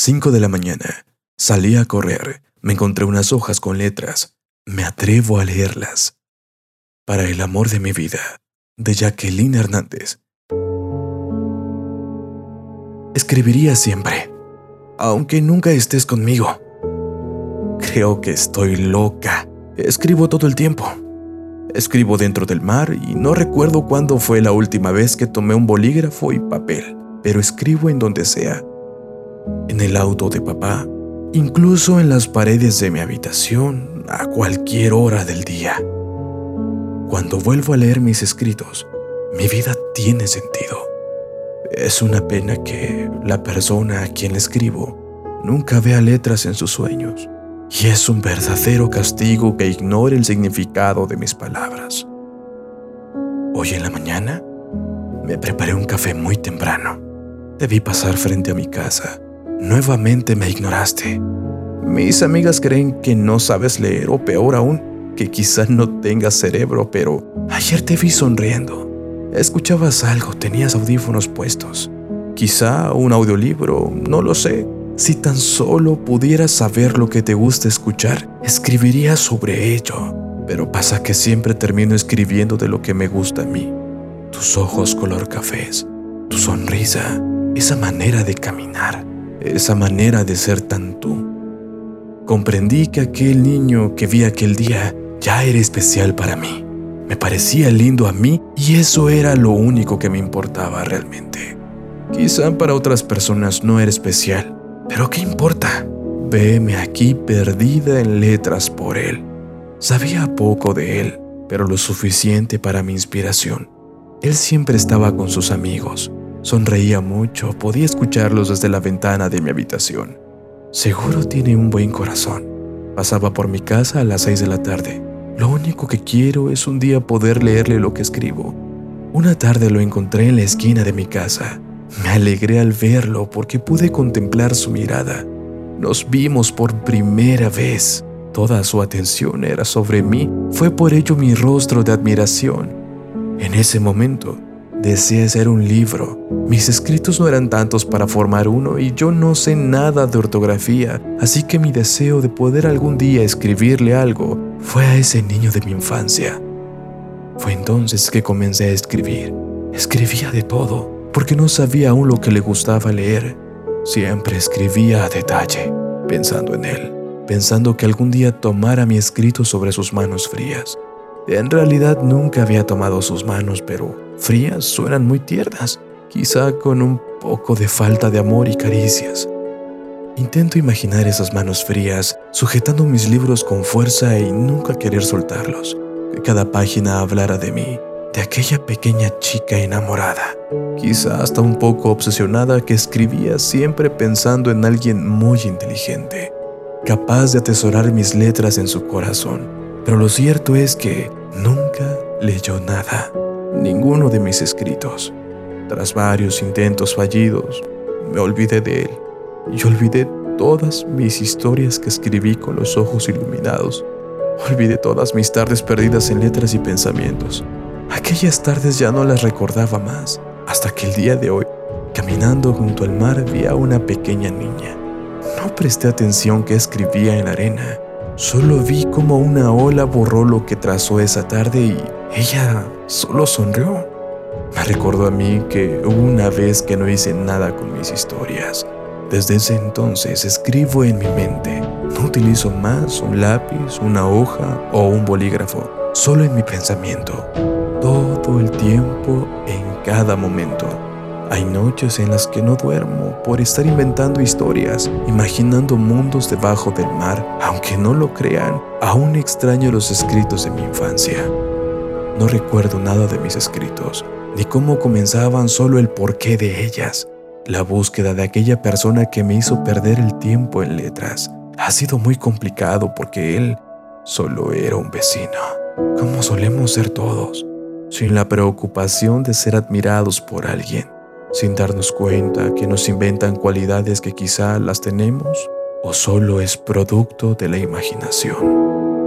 5 de la mañana. Salí a correr. Me encontré unas hojas con letras. Me atrevo a leerlas. Para el amor de mi vida, de Jacqueline Hernández. Escribiría siempre, aunque nunca estés conmigo. Creo que estoy loca. Escribo todo el tiempo. Escribo dentro del mar y no recuerdo cuándo fue la última vez que tomé un bolígrafo y papel, pero escribo en donde sea. En el auto de papá, incluso en las paredes de mi habitación, a cualquier hora del día. Cuando vuelvo a leer mis escritos, mi vida tiene sentido. Es una pena que la persona a quien escribo nunca vea letras en sus sueños. Y es un verdadero castigo que ignore el significado de mis palabras. Hoy en la mañana me preparé un café muy temprano. Debí pasar frente a mi casa. Nuevamente me ignoraste. Mis amigas creen que no sabes leer o peor aún, que quizás no tengas cerebro, pero ayer te vi sonriendo. Escuchabas algo, tenías audífonos puestos. Quizá un audiolibro, no lo sé. Si tan solo pudieras saber lo que te gusta escuchar, escribiría sobre ello. Pero pasa que siempre termino escribiendo de lo que me gusta a mí. Tus ojos color cafés, tu sonrisa, esa manera de caminar, esa manera de ser tan tú. Comprendí que aquel niño que vi aquel día ya era especial para mí. Me parecía lindo a mí y eso era lo único que me importaba realmente. Quizá para otras personas no era especial, pero ¿qué importa? Veme aquí perdida en letras por él. Sabía poco de él, pero lo suficiente para mi inspiración. Él siempre estaba con sus amigos. Sonreía mucho, podía escucharlos desde la ventana de mi habitación. Seguro tiene un buen corazón. Pasaba por mi casa a las seis de la tarde. Lo único que quiero es un día poder leerle lo que escribo. Una tarde lo encontré en la esquina de mi casa. Me alegré al verlo porque pude contemplar su mirada. Nos vimos por primera vez. Toda su atención era sobre mí. Fue por ello mi rostro de admiración. En ese momento, deseé hacer un libro. Mis escritos no eran tantos para formar uno y yo no sé nada de ortografía, así que mi deseo de poder algún día escribirle algo fue a ese niño de mi infancia. Fue entonces que comencé a escribir. Escribía de todo porque no sabía aún lo que le gustaba leer. Siempre escribía a detalle, pensando en él, pensando que algún día tomara mi escrito sobre sus manos frías. En realidad nunca había tomado sus manos, pero frías suenan muy tiernas, quizá con un poco de falta de amor y caricias. Intento imaginar esas manos frías sujetando mis libros con fuerza y nunca querer soltarlos, que cada página hablara de mí, de aquella pequeña chica enamorada, quizá hasta un poco obsesionada que escribía siempre pensando en alguien muy inteligente, capaz de atesorar mis letras en su corazón. Pero lo cierto es que nunca leyó nada, ninguno de mis escritos. Tras varios intentos fallidos, me olvidé de él y olvidé todas mis historias que escribí con los ojos iluminados. Olvidé todas mis tardes perdidas en letras y pensamientos. Aquellas tardes ya no las recordaba más, hasta que el día de hoy, caminando junto al mar, vi a una pequeña niña. No presté atención que escribía en la arena, solo vi como una ola borró lo que trazó esa tarde y ella solo sonrió. Me recordó a mí que hubo una vez que no hice nada con mis historias. Desde ese entonces escribo en mi mente. No utilizo más un lápiz, una hoja o un bolígrafo, solo en mi pensamiento todo el tiempo, en cada momento. Hay noches en las que no duermo por estar inventando historias, imaginando mundos debajo del mar. Aunque no lo crean, aún extraño los escritos de mi infancia. No recuerdo nada de mis escritos, ni cómo comenzaban, solo el porqué de ellas. La búsqueda de aquella persona que me hizo perder el tiempo en letras ha sido muy complicado porque él solo era un vecino, como solemos ser todos sin la preocupación de ser admirados por alguien, sin darnos cuenta que nos inventan cualidades que quizá las tenemos o solo es producto de la imaginación.